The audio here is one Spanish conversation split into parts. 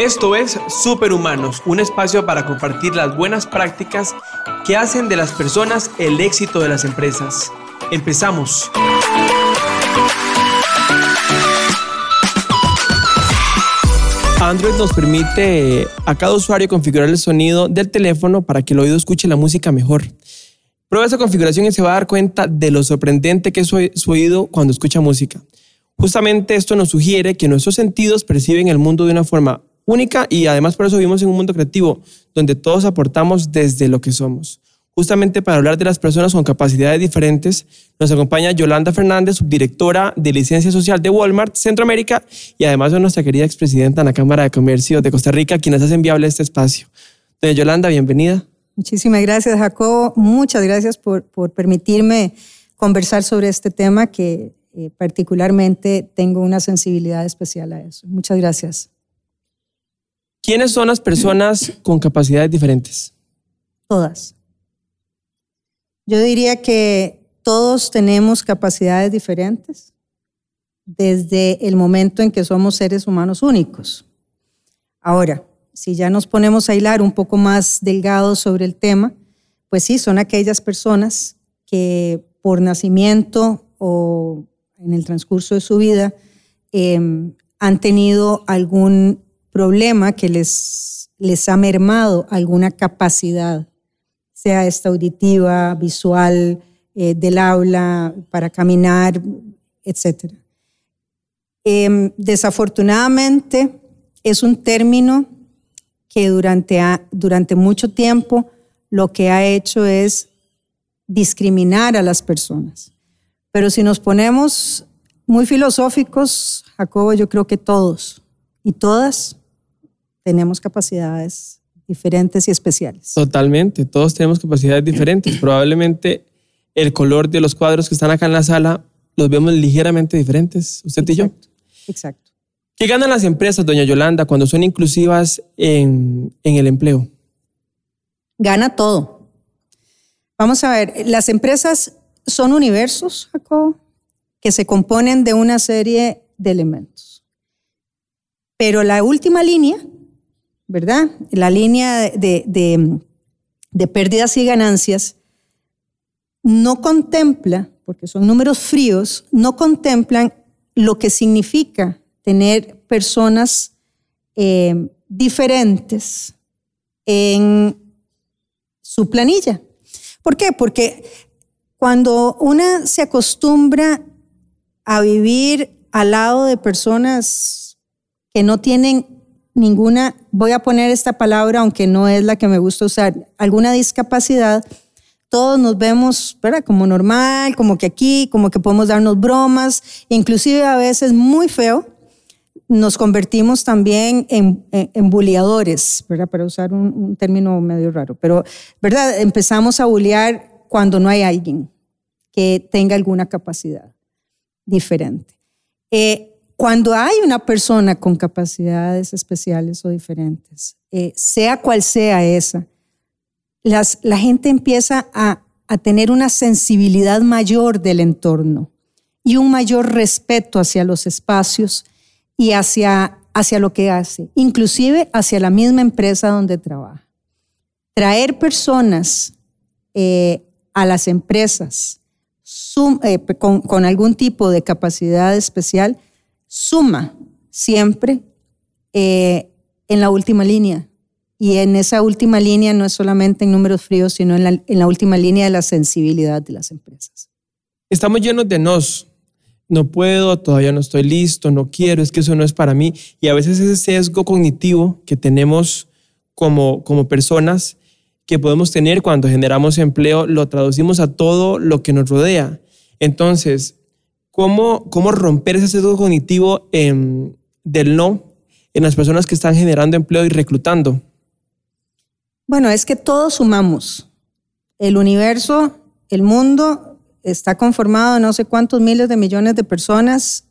Esto es Superhumanos, un espacio para compartir las buenas prácticas que hacen de las personas el éxito de las empresas. Empezamos. Android nos permite a cada usuario configurar el sonido del teléfono para que el oído escuche la música mejor. Prueba esa configuración y se va a dar cuenta de lo sorprendente que es su oído cuando escucha música. Justamente esto nos sugiere que nuestros sentidos perciben el mundo de una forma única y además por eso vivimos en un mundo creativo donde todos aportamos desde lo que somos. Justamente para hablar de las personas con capacidades diferentes, nos acompaña Yolanda Fernández, subdirectora de licencia social de Walmart Centroamérica y además de nuestra querida expresidenta en la Cámara de Comercio de Costa Rica, quienes hacen viable este espacio. Doña Yolanda, bienvenida. Muchísimas gracias, Jacobo. Muchas gracias por, por permitirme conversar sobre este tema que eh, particularmente tengo una sensibilidad especial a eso. Muchas gracias. ¿Quiénes son las personas con capacidades diferentes? Todas. Yo diría que todos tenemos capacidades diferentes desde el momento en que somos seres humanos únicos. Ahora, si ya nos ponemos a hilar un poco más delgado sobre el tema, pues sí, son aquellas personas que por nacimiento o en el transcurso de su vida em, han tenido algún problema que les, les ha mermado alguna capacidad, sea esta auditiva, visual, eh, del aula, para caminar, etc. Em, desafortunadamente, es un término que durante, durante mucho tiempo lo que ha hecho es discriminar a las personas. Pero si nos ponemos muy filosóficos, Jacobo, yo creo que todos y todas tenemos capacidades diferentes y especiales. Totalmente, todos tenemos capacidades diferentes. Probablemente el color de los cuadros que están acá en la sala los vemos ligeramente diferentes, usted y yo. Exacto. ¿Qué ganan las empresas, doña Yolanda, cuando son inclusivas en, en el empleo? Gana todo. Vamos a ver, las empresas son universos, Jacob, que se componen de una serie de elementos. Pero la última línea, ¿verdad? La línea de, de, pérdidas y ganancias no contempla, porque son números fríos, no contemplan lo que significa tener personas eh, diferentes en su planilla. ¿Por qué? Porque cuando una se acostumbra a vivir al lado de personas que no tienen ninguna, voy a poner esta palabra aunque no es la que me gusta usar, alguna discapacidad, todos nos vemos ¿verdad? como normal, como que aquí, como que podemos darnos bromas, inclusive a veces muy feo, nos convertimos también en, en, bulliadores, ¿verdad? para usar un, término medio raro, pero ¿verdad? empezamos a bullear cuando no hay alguien que tenga alguna capacidad diferente. Eh, cuando hay una persona con capacidades especiales o diferentes, eh, sea cual sea esa, la gente empieza a, a tener una sensibilidad mayor del entorno y un mayor respeto hacia los espacios y hacia, hacia lo que hace, inclusive hacia la misma empresa donde trabaja. Traer personas eh, a las empresas eh, con, algún tipo de capacidad especial suma siempre eh, en la última línea. Y en esa última línea no es solamente en números fríos, sino en la, en la última línea de la sensibilidad de las empresas. Estamos llenos de nos. No puedo, todavía no estoy listo, no quiero, es que eso no es para mí. Y a veces ese sesgo cognitivo que tenemos como, como personas que podemos tener cuando generamos empleo lo traducimos a todo lo que nos rodea. Entonces, ¿cómo, cómo romper ese sesgo cognitivo del no en las personas que están generando empleo y reclutando? Bueno, es que todos sumamos. El universo, el mundo está conformado de no sé cuántos miles de millones de personas,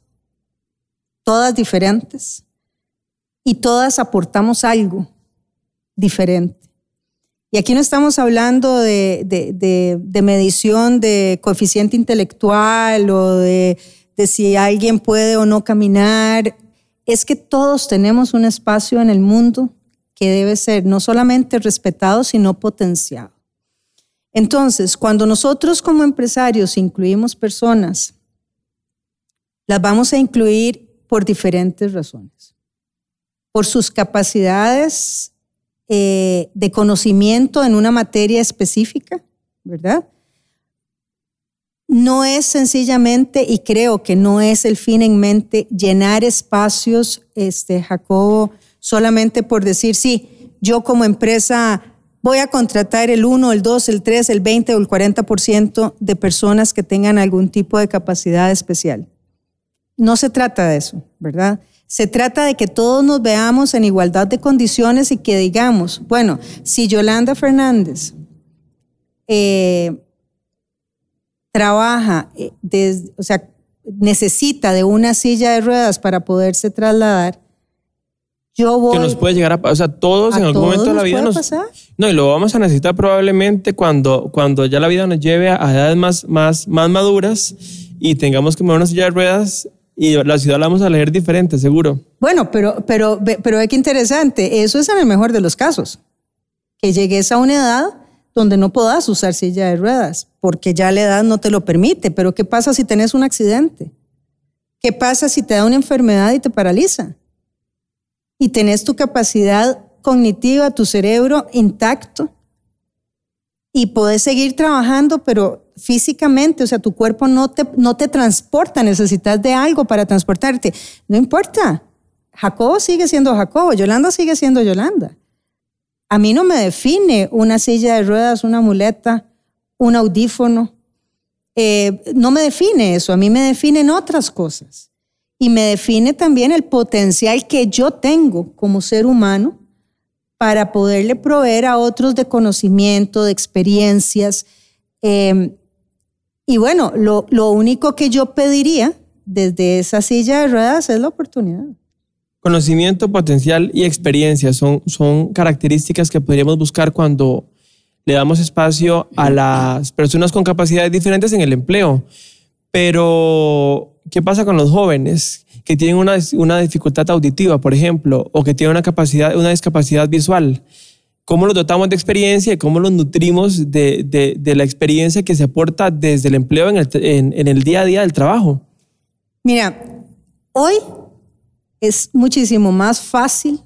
todas diferentes, y todas aportamos algo diferente. Y aquí no estamos hablando de, medición de coeficiente intelectual o de, si alguien puede o no caminar. es que todos tenemos un espacio en el mundo que debe ser no solamente respetado, sino potenciado. Entonces, cuando nosotros como empresarios incluimos personas, las vamos a incluir por diferentes razones. Por sus capacidades eh, de conocimiento en una materia específica, ¿verdad? No es sencillamente, y creo que no es el fin en mente, llenar espacios, este, Jacobo, solamente por decir, sí, yo como empresa voy a contratar el 1, el 2, el 3, el 20 o el 40% de personas que tengan algún tipo de capacidad especial. No se trata de eso, ¿verdad? Se trata de que todos nos veamos en igualdad de condiciones y que digamos, bueno, si Yolanda Fernández eh, trabaja, eh, o sea, necesita de una silla de ruedas para poderse trasladar, yo voy. Que nos puede llegar a o sea, todos en algún momento de la vida nos. Pasar? No, y lo vamos a necesitar probablemente cuando, cuando ya la vida nos lleve a edades más, más, más maduras y tengamos que mover una silla de ruedas y la ciudad la vamos a leer diferente, seguro. Bueno, pero, pero, pero es que interesante. Eso es en el mejor de los casos. Que llegues a una edad donde no puedas usar silla de ruedas, porque ya la edad no te lo permite. Pero ¿qué pasa si tenés un accidente? ¿Qué pasa si te da una enfermedad y te paraliza? Y tenés tu capacidad cognitiva, tu cerebro intacto y podés seguir trabajando, pero físicamente, o sea, tu cuerpo no te, no te transporta, necesitas de algo para transportarte. No importa, Jacobo sigue siendo Jacobo, Yolanda sigue siendo Yolanda. A mí no me define una silla de ruedas, una muleta, un audífono. Eh, no me define eso, a mí me definen otras cosas. Y me define también el potencial que yo tengo como ser humano para poderle proveer a otros de conocimiento, de experiencias. Eh, y bueno, lo, lo único que yo pediría desde esa silla de ruedas es la oportunidad. Conocimiento, potencial y experiencia son, son características que podríamos buscar cuando le damos espacio a las personas con capacidades diferentes en el empleo. Pero, ¿qué pasa con los jóvenes que tienen una, una dificultad auditiva, por ejemplo, o que tienen una, capacidad, una discapacidad visual? cómo los dotamos de experiencia y cómo los nutrimos de, de, la experiencia que se aporta desde el empleo en el, en, el, día a día del trabajo. Mira, hoy es muchísimo más fácil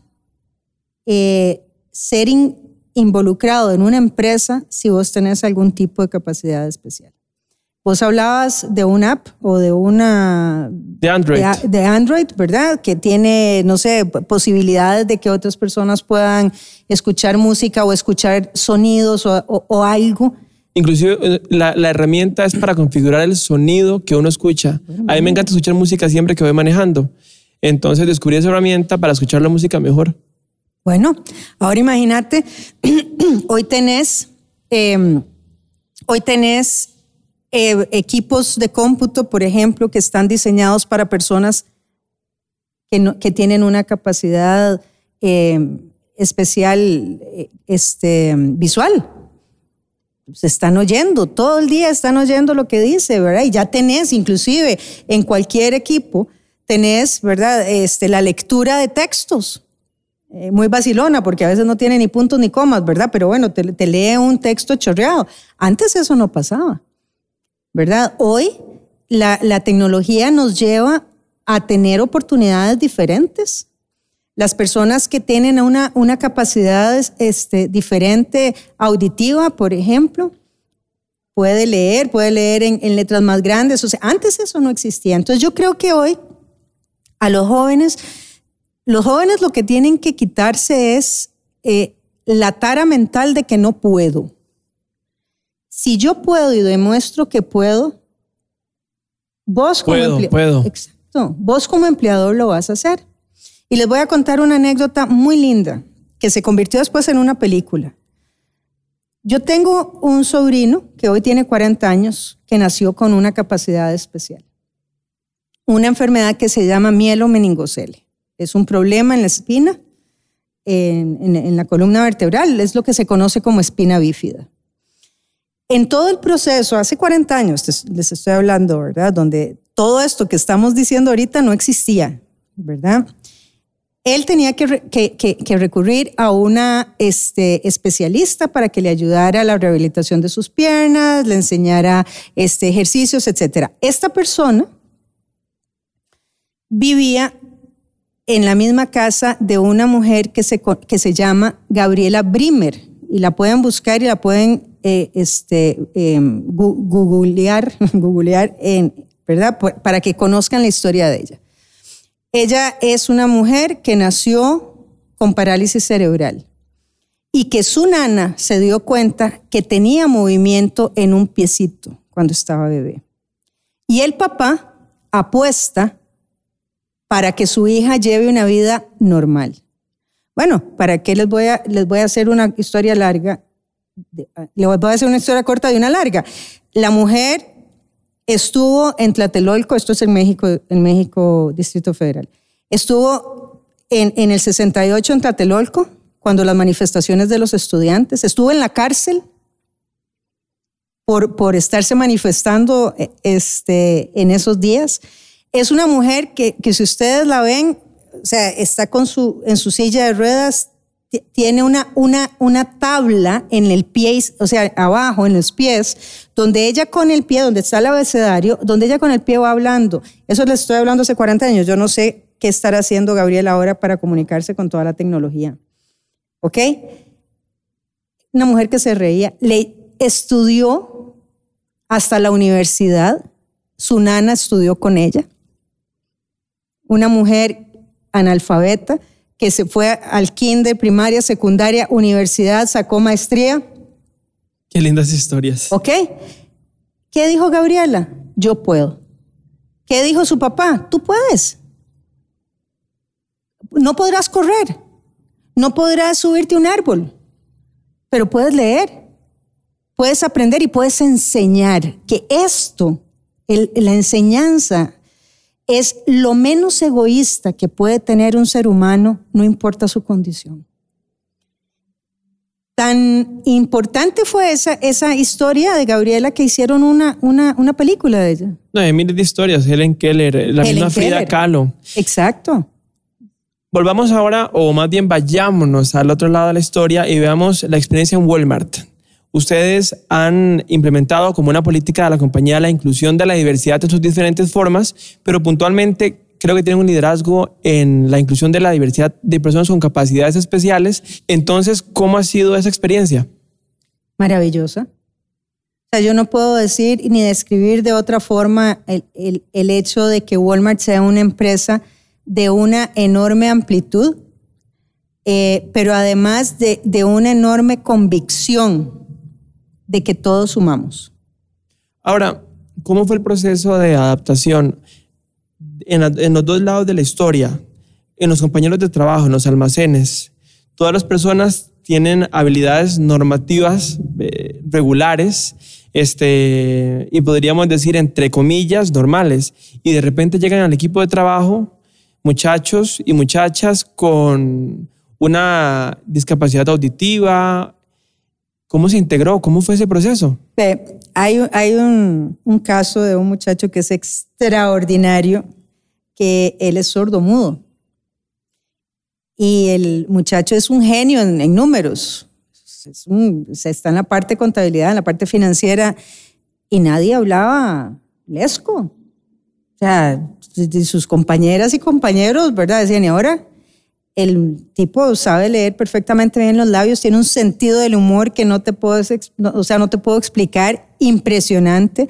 eh, ser involucrado en una empresa si vos tenés algún tipo de capacidad especial. Vos hablabas de una app o de una... De Android. De, Android, ¿verdad? Que tiene, no sé, posibilidades de que otras personas puedan escuchar música o escuchar sonidos o, algo. Inclusive eh, la, la, herramienta es para configurar el sonido que uno escucha. A mí me encanta escuchar música siempre que voy manejando. Entonces descubrí esa herramienta para escuchar la música mejor. Bueno, ahora imagínate, hoy tenés, em, hoy tenés eh, equipos de cómputo, por ejemplo, que están diseñados para personas que, que tienen una capacidad eh, especial eh, este, visual. Se están oyendo, todo el día están oyendo lo que dice, ¿verdad? Y ya tenés, inclusive en cualquier equipo, tenés, ¿verdad? Este, la lectura de textos. muy vacilona, porque a veces no tiene ni puntos ni comas, ¿verdad? Pero bueno, te, te lee un texto chorreado. Antes eso no pasaba. ¿Verdad? Hoy la, tecnología nos lleva a tener oportunidades diferentes. Las personas que tienen una, una capacidad este, diferente auditiva, por ejemplo, puede leer, puede leer en, letras más grandes. O sea, antes eso no existía. Entonces yo creo que hoy a los jóvenes, los jóvenes lo que tienen que quitarse es eh, la tara mental de que no puedo. Si yo puedo y demuestro que puedo, vos como empleador. Exacto. Vos como empleador lo vas a hacer. Y les voy a contar una anécdota muy linda que se convirtió después en una película. Yo tengo un sobrino que hoy tiene 40 años que nació con una capacidad especial. Una enfermedad que se llama mielomeningocele. Es un problema en la espina, en, en la columna vertebral. Es lo que se conoce como espina bífida. En todo el proceso, hace 40 años les estoy hablando, ¿verdad? Donde todo esto que estamos diciendo ahorita no existía, ¿verdad? él tenía que, recurrir a una este, especialista para que le ayudara a la rehabilitación de sus piernas, le enseñara este, ejercicios, etc. Esta persona vivía en la misma casa de una mujer que se, que se llama Gabriela Brimer y la pueden buscar y la pueden eh, este, em, googlear, en, ¿verdad? Para que conozcan la historia de ella. Ella es una mujer que nació con parálisis cerebral y que su nana se dio cuenta que tenía movimiento en un piecito cuando estaba bebé. Y el papá apuesta para que su hija lleve una vida normal. Bueno, ¿para qué les voy a, les voy a hacer una historia larga? Les voy a hacer una historia corta de una larga. La mujer estuvo en Tlatelolco, esto es en México, en México, Distrito Federal. Estuvo en, en el 68 en Tlatelolco, cuando las manifestaciones de los estudiantes. Estuvo en la cárcel por, por estarse manifestando eh, este, en esos días. Es una mujer que, que si ustedes la ven, o sea, está con su, en su silla de ruedas, tiene una, una, una tabla en el pie, o sea, abajo, en los pies, donde ella con el pie, donde está el abecedario, donde ella con el pie va hablando. Eso le estoy hablando hace 40 años. Yo no sé qué estará haciendo Gabriel ahora para comunicarse con toda la tecnología. ¿Ok? Una mujer que se reía, le estudió hasta la universidad, su nana estudió con ella una mujer analfabeta que se fue al kinder, primaria, secundaria, universidad, sacó maestría. Qué lindas historias. ¿Ok? ¿Qué dijo Gabriela? Yo puedo. ¿Qué dijo su papá? Tú puedes. No podrás correr, no podrás subirte a un árbol, pero puedes leer, puedes aprender y puedes enseñar que esto, la enseñanza es lo menos egoísta que puede tener un ser humano, no importa su condición. Tan importante fue esa, esa historia de Gabriela que hicieron una, una, una película de ella. No, hay miles de historias. Helen Keller, la misma Frida Kahlo. Exacto. Volvamos ahora, o más bien vayámonos al otro lado de la historia y veamos la experiencia en Walmart ustedes han implementado como una política de la compañía la inclusión de la diversidad en sus diferentes formas, pero puntualmente creo que tienen un liderazgo en la inclusión de la diversidad de personas con capacidades especiales. Entonces, ¿cómo ha sido esa experiencia? Maravillosa. O sea, yo no puedo decir ni describir de otra forma el, hecho de que Walmart sea una empresa de una enorme amplitud, eh, pero además de, de una enorme convicción de que todos sumamos. Ahora, ¿cómo fue el proceso de adaptación en, los dos lados de la historia? En los compañeros de trabajo, en los almacenes. Todas las personas tienen habilidades normativas eh, regulares este, y podríamos decir, entre comillas, normales. Y de repente llegan al equipo de trabajo muchachos y muchachas con una discapacidad auditiva, ¿Cómo se integró? ¿Cómo fue ese proceso? hay, un, caso de un muchacho que es extraordinario, que él es sordo mudo. Y el muchacho es un genio en, números. se está en la parte de contabilidad, en la parte financiera, y nadie hablaba lesco. O sea, sus compañeras y compañeros, ¿verdad? Decían, ¿y ahora? El tipo sabe leer perfectamente bien los labios, tiene un sentido del humor que no te puedo, o sea, no te puedo explicar, impresionante.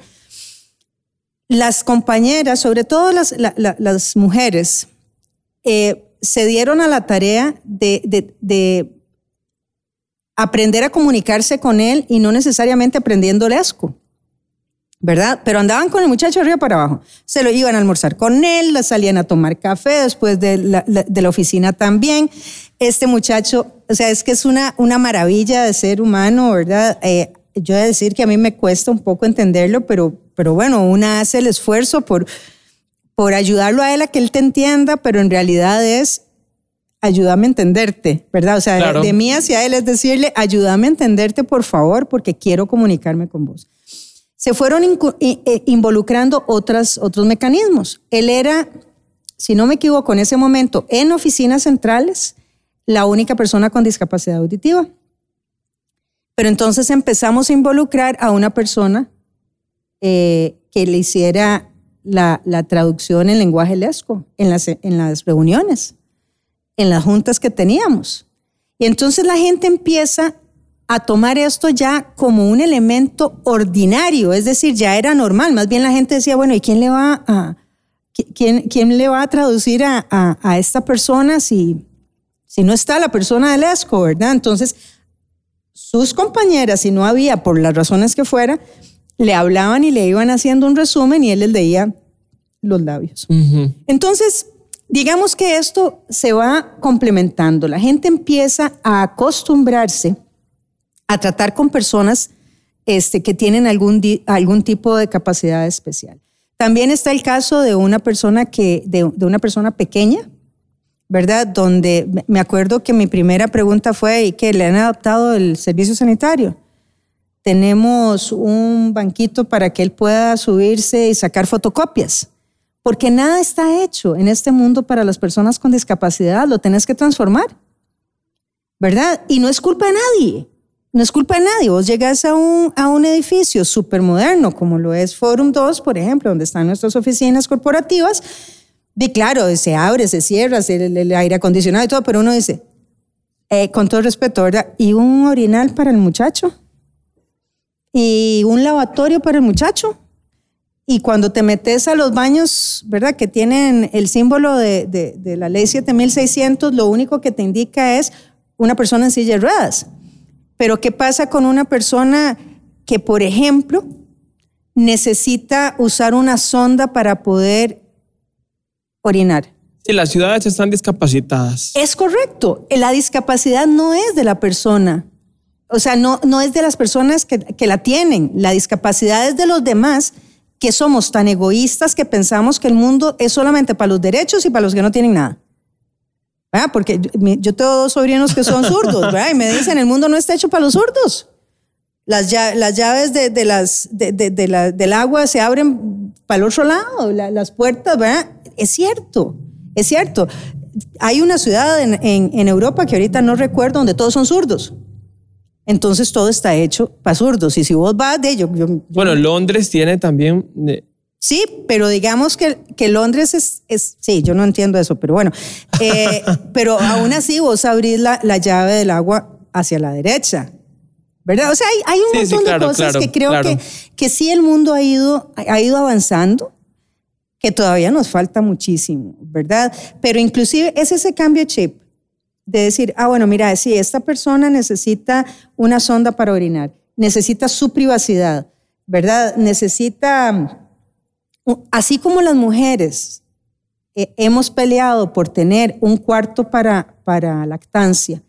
Las compañeras, sobre todo las, mujeres, eh, se dieron a la tarea de, de, de, aprender a comunicarse con él y no necesariamente aprendiendo lesco. ¿Verdad? Pero andaban con el muchacho arriba para abajo. Se lo iban a almorzar con él, salían a tomar café después de la, oficina también. Este muchacho, o sea, es que es una, una maravilla de ser humano, ¿verdad? Eh, yo he de decir que a mí me cuesta un poco entenderlo, pero, pero bueno, una hace el esfuerzo por, por ayudarlo a él a que él te entienda, pero en realidad es ayúdame a entenderte, ¿verdad? O sea, de mí hacia él es decirle, ayúdame a entenderte, por favor, porque quiero comunicarme con vos se fueron eh, involucrando otras, otros mecanismos. Él era si no me equivoco, en ese momento en oficinas centrales, la única persona con discapacidad auditiva. Pero entonces empezamos a involucrar a una persona eh, que le hiciera la, traducción en lenguaje lesco en las, en las reuniones, en las juntas que teníamos. Y entonces la gente empieza a tomar esto ya como un elemento ordinario, es decir, ya era normal. Más bien la gente decía, bueno, ¿y quién le va a, quién, quién le va a traducir a, a, esta persona si, si no está la persona del ESCO, verdad? Entonces, sus compañeras, si no había, por las razones que fuera, le hablaban y le iban haciendo un resumen y él les leía los labios. Entonces, digamos que esto se va complementando. La gente empieza a acostumbrarse a tratar con personas este, que tienen algún, algún tipo de capacidad especial. También está el caso de una persona que, de, una persona pequeña, ¿verdad? Donde me acuerdo que mi primera pregunta fue, ¿y qué? ¿Le han adaptado el servicio sanitario? Tenemos un banquito para que él pueda subirse y sacar fotocopias, porque nada está hecho en este mundo para las personas con discapacidad, lo tenés que transformar, ¿verdad? Y no es culpa de nadie no es culpa de nadie. Vos llegas a un, a un edificio súper moderno, como lo es Forum 2, por ejemplo, donde están nuestras oficinas corporativas, claro, se abre, se cierra, el, aire acondicionado y todo, pero uno dice, eh, con todo respeto, ¿verdad? ¿Y un orinal para el muchacho? ¿Y un lavatorio para el muchacho? Y cuando te metes a los baños, ¿verdad? Que tienen el símbolo de, de, la ley 7600, lo único que te indica es una persona en silla ruedas. Pero ¿qué pasa con una persona que, por ejemplo, necesita usar una sonda para poder orinar? Sí, las ciudades están discapacitadas. Es correcto. La discapacidad no es de la persona. O sea, no, no es de las personas que, que la tienen. La discapacidad es de los demás que somos tan egoístas que pensamos que el mundo es solamente para los derechos y para los que no tienen nada. Porque yo tengo dos sobrinos que son zurdos, ¿verdad? Y me dicen, el mundo no está hecho para los zurdos. Las, las llaves de, las, de, la, del agua se abren para el otro lado, las puertas, ¿verdad? Es cierto, es cierto. Hay una ciudad en, en, Europa que ahorita no recuerdo donde todos son zurdos. Entonces todo está hecho para zurdos. Y si vos vas de ello... bueno, Londres tiene también Sí, pero digamos que, que Londres es, es, sí, yo no entiendo eso, pero bueno, eh, pero aún así vos abrís la, la, llave del agua hacia la derecha, ¿verdad? O sea, hay, hay un montón de cosas que creo que, que sí el mundo ha ido, ha ido avanzando, que todavía nos falta muchísimo, ¿verdad? Pero inclusive es ese cambio de chip de decir, ah, bueno, mira, si esta persona necesita una sonda para orinar, necesita su privacidad, ¿verdad? Necesita así como las mujeres eh, hemos peleado por tener un cuarto para, para lactancia,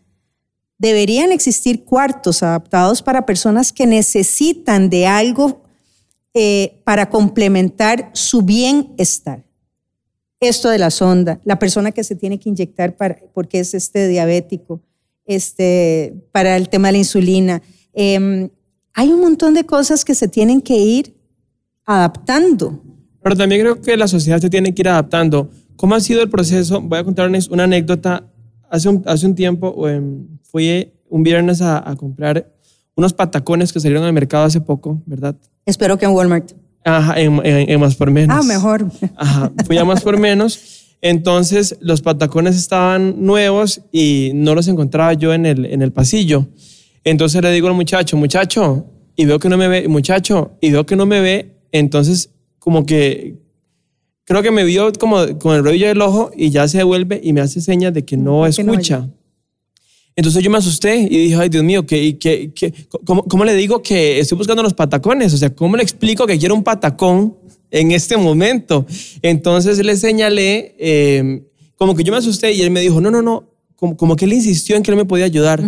deberían existir cuartos adaptados para personas que necesitan de algo eh, para complementar su bienestar. Esto de la sonda, la persona que se tiene que inyectar para, porque es este diabético, este, para el tema de la insulina. Em, hay un montón de cosas que se tienen que ir adaptando pero también creo que la sociedad se tiene que ir adaptando. ¿Cómo ha sido el proceso? Voy a contarles una anécdota. Hace un, hace un tiempo fui un viernes a, comprar unos patacones que salieron al mercado hace poco, ¿verdad? Espero que en Walmart. Ajá, en, más por menos. Ah, mejor. Ajá, fui a más por menos. Entonces los patacones estaban nuevos y no los encontraba yo en el, en el pasillo. Entonces le digo al muchacho, muchacho, y veo que no me ve, muchacho, y veo que no me ve. Entonces como que creo que me vio como con el rollo del ojo y ya se devuelve y me hace señas de que no escucha. Entonces yo me asusté y dije, ay Dios mío, ¿qué, qué, qué, cómo, cómo, le digo que estoy buscando los patacones? O sea, ¿cómo le explico que quiero un patacón en este momento? Entonces le señalé, em, como que yo me asusté y él me dijo, no, no, no, como, como que él insistió en que él me podía ayudar.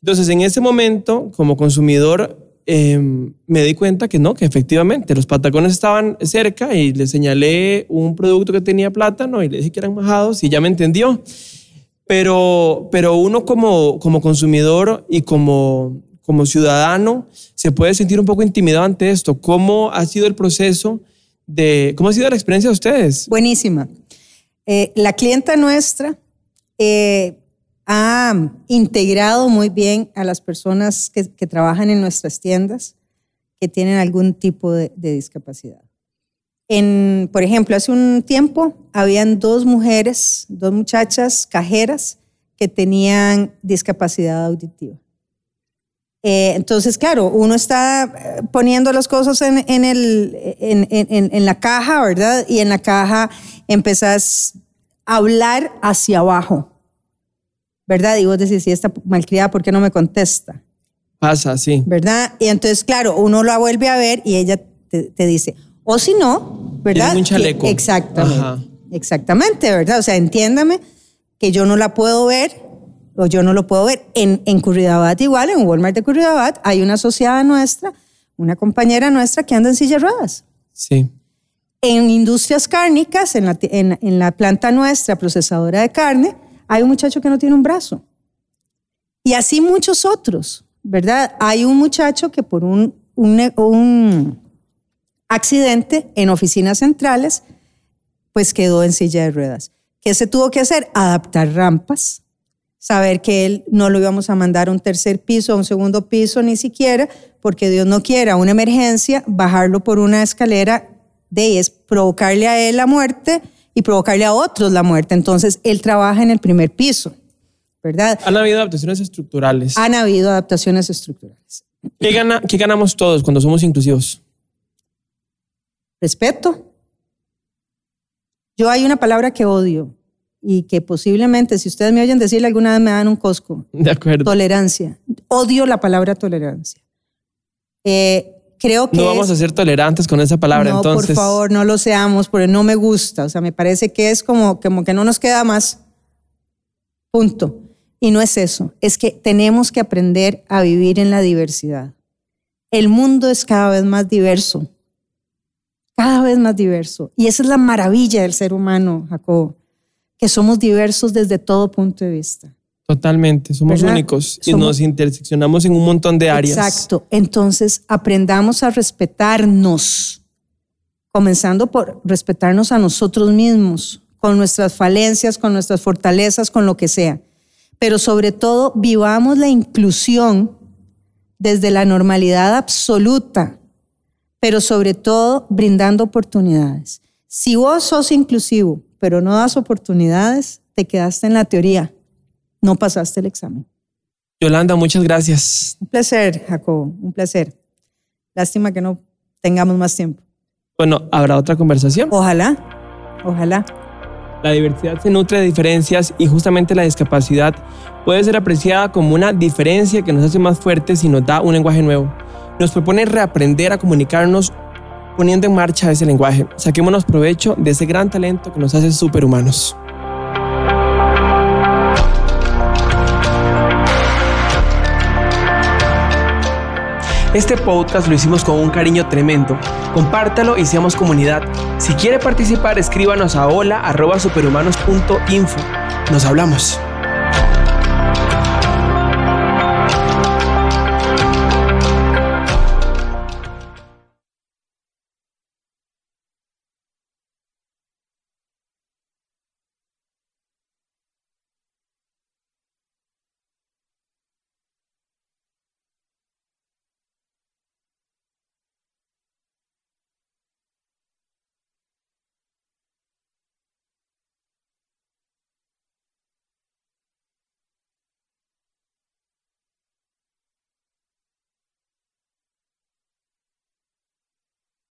Entonces en ese momento, como consumidor, Em, me di cuenta que no, que efectivamente los patacones estaban cerca y le señalé un producto que tenía plátano y le dije que eran majados y ya me entendió. Pero, pero uno como, como consumidor y como, como ciudadano se puede sentir un poco intimidado ante esto. ¿Cómo ha sido el proceso de, cómo ha sido la experiencia de ustedes? Buenísima. Eh, la clienta nuestra eh, ha integrado muy bien a las personas que, trabajan en nuestras tiendas que tienen algún tipo de, discapacidad. Por ejemplo, hace un tiempo habían dos mujeres, dos muchachas cajeras que tenían discapacidad auditiva. Eh, entonces, claro, uno está eh, poniendo las cosas en, en, la caja, ¿verdad? Y en la caja empezás a hablar hacia abajo, ¿verdad? Y vos decís, si esta malcriada, ¿por qué no me contesta? Pasa, sí. ¿Verdad? Y entonces, claro, uno la vuelve a ver y ella te, dice, o si no, ¿verdad? un chaleco. exactamente. Exactamente, ¿verdad? O sea, entiéndame que yo no la puedo ver o yo no lo puedo ver. En, en Curridabat igual, en Walmart de Curridabat, hay una asociada nuestra, una compañera nuestra que anda en silla de ruedas. Sí. En industrias cárnicas, en la, en, en la planta nuestra, procesadora de carne, hay un muchacho que no tiene un brazo. Y así muchos otros, ¿verdad? Hay un muchacho que por un, accidente en oficinas centrales, pues quedó en silla de ruedas. ¿Qué se tuvo que hacer? Adaptar rampas, saber que él no lo íbamos a mandar a un tercer piso, a un segundo piso, ni siquiera, porque Dios no quiera una emergencia, bajarlo por una escalera de es provocarle a él la muerte y provocarle a otros la muerte. Entonces, él trabaja en el primer piso, ¿verdad? Han habido adaptaciones estructurales. Han habido adaptaciones estructurales. ¿Qué, gana, qué ganamos todos cuando somos inclusivos? Respeto. Yo hay una palabra que odio y que posiblemente, si ustedes me oyen decirle alguna vez, me dan un cosco. De acuerdo. Tolerancia. Odio la palabra tolerancia. Eh, creo que. No vamos a ser tolerantes con esa palabra, no, entonces. Por favor, no lo seamos, porque no me gusta. O sea, me parece que es como, como que no nos queda más. Punto. Y no es eso. Es que tenemos que aprender a vivir en la diversidad. El mundo es cada vez más diverso. Cada vez más diverso. Y esa es la maravilla del ser humano, Jacob que somos diversos desde todo punto de vista. Totalmente, somos únicos y nos interseccionamos en un montón de áreas. Exacto, entonces aprendamos a respetarnos, comenzando por respetarnos a nosotros mismos, con nuestras falencias, con nuestras fortalezas, con lo que sea. Pero sobre todo, vivamos la inclusión desde la normalidad absoluta, pero sobre todo brindando oportunidades. Si vos sos inclusivo, pero no das oportunidades, te quedaste en la teoría, no pasaste el examen. Yolanda, muchas gracias. Un placer, Jacobo, un placer. Lástima que no tengamos más tiempo. Bueno, ¿habrá otra conversación? Ojalá, ojalá. La diversidad se nutre de diferencias y justamente la discapacidad puede ser apreciada como una diferencia que nos hace más fuertes y nos da un lenguaje nuevo. Nos propone reaprender a comunicarnos poniendo en marcha ese lenguaje. Saquémonos provecho de ese gran talento que nos hace superhumanos. Este podcast lo hicimos con un cariño tremendo. Compártalo y seamos comunidad. Si quiere participar, escríbanos a hola.superhumanos.info. Nos hablamos.